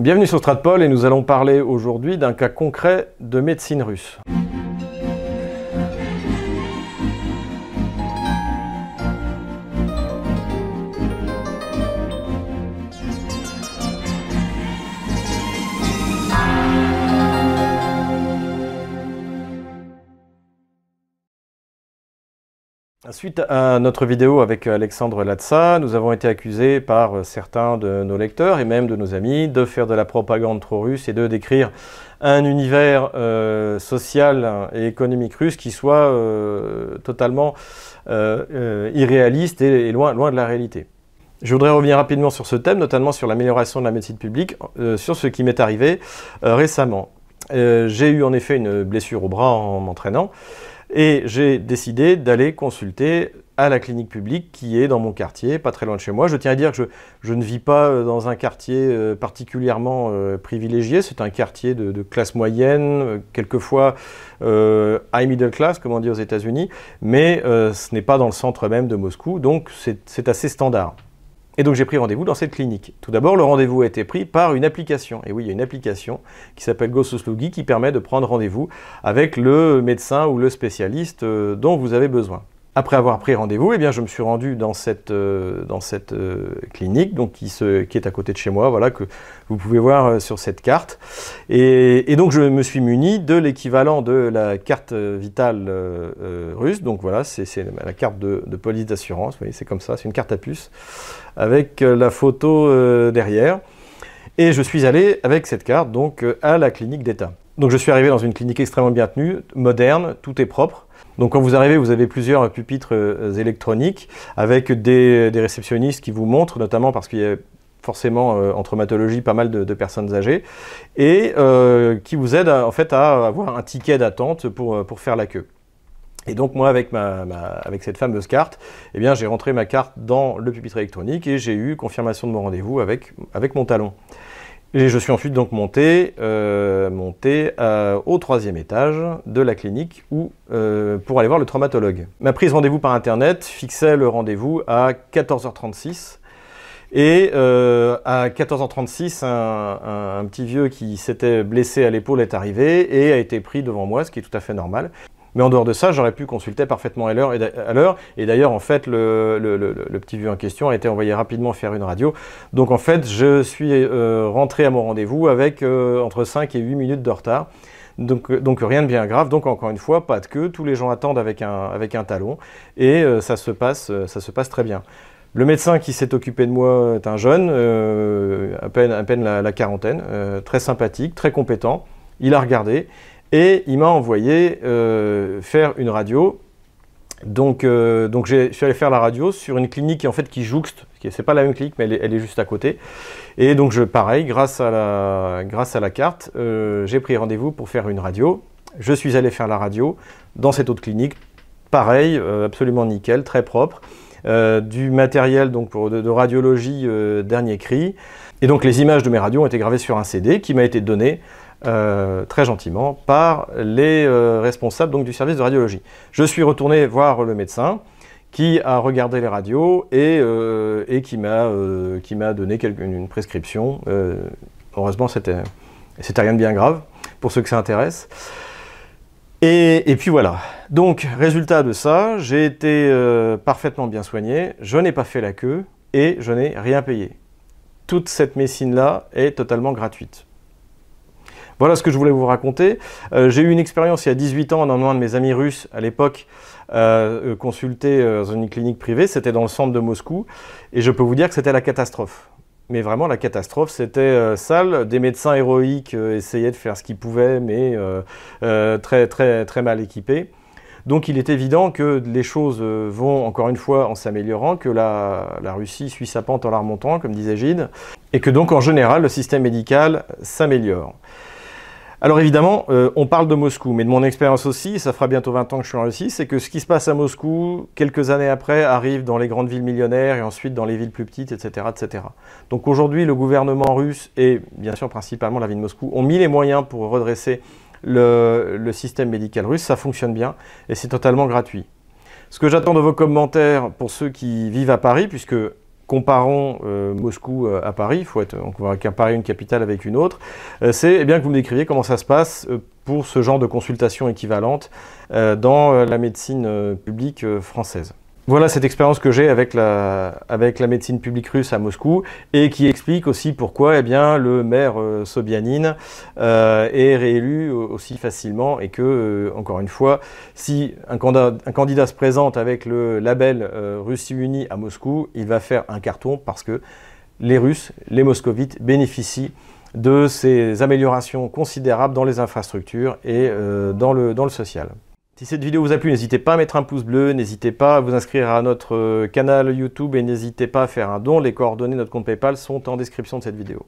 Bienvenue sur Stratpol et nous allons parler aujourd'hui d'un cas concret de médecine russe. Suite à notre vidéo avec Alexandre Latsa, nous avons été accusés par certains de nos lecteurs et même de nos amis de faire de la propagande trop russe et de décrire un univers euh, social et économique russe qui soit euh, totalement euh, irréaliste et, loin de la réalité. Je voudrais revenir rapidement sur ce thème, notamment sur l'amélioration de la médecine publique, sur ce qui m'est arrivé récemment. J'ai eu en effet une blessure au bras en m'entraînant. Et j'ai décidé d'aller consulter à la clinique publique qui est dans mon quartier, pas très loin de chez moi. Je tiens à dire que je, ne vis pas euh, dans un quartier euh, particulièrement euh, privilégié, c'est un quartier de, classe moyenne, quelquefois high middle class, comme on dit aux États-Unis, mais ce n'est pas dans le centre même de Moscou, donc c'est assez standard. Et donc j'ai pris rendez-vous dans cette clinique. Tout d'abord, le rendez-vous a été pris par une application. Et oui, il y a une application qui s'appelle GoSoslogi qui permet de prendre rendez-vous avec le médecin ou le spécialiste euh, dont vous avez besoin. Après avoir pris rendez-vous, eh bien, je me suis rendu dans cette, euh, dans cette euh, clinique donc qui, se, qui, est à côté de chez moi, voilà, que vous pouvez voir euh, sur cette carte. Et, donc je me suis muni de l'équivalent de la carte vitale russe. Donc voilà, c'est la carte de, de police d'assurance. Vous voyez, c'est comme ça, c'est une carte à puce avec la photo derrière. Et je suis allé avec cette carte donc à la clinique d'État. Donc je suis arrivé dans une clinique extrêmement bien tenue, moderne, tout est propre. Donc quand vous arrivez, vous avez plusieurs pupitres euh, électroniques avec des, réceptionnistes qui vous montrent, notamment parce qu'il y a forcément euh, en traumatologie pas mal de, personnes âgées, et euh, qui vous aident en fait à avoir un ticket d'attente pour, pour faire la queue. Et donc moi, avec, ma, avec cette fameuse carte, eh bien, j'ai rentré ma carte dans le pupitre électronique et j'ai eu confirmation de mon rendez-vous avec, avec mon talon. Et je suis ensuite donc monté, euh, euh, au troisième étage de la clinique euh, pour aller voir le traumatologue. Ma prise rendez-vous par internet fixait le rendez-vous à 14h36. Et à 14h36, un, un, petit vieux qui s'était blessé à l'épaule est arrivé et a été pris devant moi, ce qui est tout à fait normal. Mais en dehors de ça, j'aurais pu consulter parfaitement à l'heure. Et d'ailleurs, en fait, le, petit vieux en question a été envoyé rapidement faire une radio. Donc en fait, je suis euh, rentré à mon rendez-vous avec euh, entre 5 et 8 minutes de retard. Donc, donc, rien de bien grave. Donc encore une fois, pas de queue. Tous les gens attendent avec un, avec un talon. Et euh, ça, se passe, ça se passe très bien. Le médecin qui s'est occupé de moi est un jeune, à peine, à peine la quarantaine, très sympathique, très compétent. Il a regardé et il m'a envoyé euh, faire une radio. Donc, euh, donc je suis allé faire la radio sur une clinique qui, en fait, qui jouxte, c'est pas la même clinique, mais elle est, juste à côté. Et donc, je, pareil, grâce à la, grâce à la carte, euh, j'ai pris rendez-vous pour faire une radio. Je suis allé faire la radio dans cette autre clinique, pareil, absolument nickel, très propre. du matériel donc de radiologie dernier cri. Et donc les images de mes radios ont été gravées sur un CD qui m'a été donné euh, très gentiment par les euh, responsables donc, du service de radiologie. Je suis retourné voir le médecin qui a regardé les radios et, euh, et qui m'a donné une prescription. heureusement, c'était rien de bien grave pour ceux que ça intéresse. Et, puis voilà. Donc, résultat de ça, j'ai été parfaitement bien soigné, je n'ai pas fait la queue et je n'ai rien payé. Toute cette médecine-là est totalement gratuite. Voilà ce que je voulais vous raconter. Euh, j'ai eu une expérience il y a 18 ans en emmenant un de mes amis russes à l'époque euh, euh, consulter dans une clinique privée. C'était dans le centre de Moscou. Et je peux vous dire que c'était la catastrophe. Mais vraiment, la catastrophe, c'était sale. Des médecins héroïques essayaient de faire ce qu'ils pouvaient, mais très, très, très mal équipés. Donc il est évident que les choses vont encore une fois en s'améliorant, que la, la, Russie suit sa pente en la remontant, comme disait Gide, et que donc en général le système médical s'améliore. Alors évidemment, euh, on parle de Moscou, mais de mon expérience aussi, ça fera bientôt 20 ans que je suis en Russie, c'est que ce qui se passe à Moscou, quelques années après, arrive dans les grandes villes millionnaires et ensuite dans les villes plus petites, etc. Donc aujourd'hui, le gouvernement russe et bien sûr principalement la ville de Moscou ont mis les moyens pour redresser le système médical russe, ça fonctionne bien et c'est totalement gratuit. Ce que j'attends de vos commentaires pour ceux qui vivent à Paris, puisque comparons Moscou à Paris, il faut être, on va comparer une capitale avec une autre, c'est eh bien que vous me décriviez comment ça se passe pour ce genre de consultation équivalente dans la médecine publique française. Voilà cette expérience que j'ai avec la, médecine publique russe à Moscou et qui explique aussi pourquoi eh le maire euh, Sobyanin euh, est réélu aussi facilement et que, euh, encore une fois, si un candidat, se présente avec le label Russie Unie à Moscou, il va faire un carton parce que les Russes, les Moscovites bénéficient de ces améliorations considérables dans les infrastructures et le, dans le social. Si cette vidéo vous a plu, n'hésitez pas à mettre un pouce bleu, n'hésitez pas à vous inscrire à notre euh, canal YouTube et n'hésitez pas à faire un don. Les coordonnées de notre compte PayPal sont en description de cette vidéo.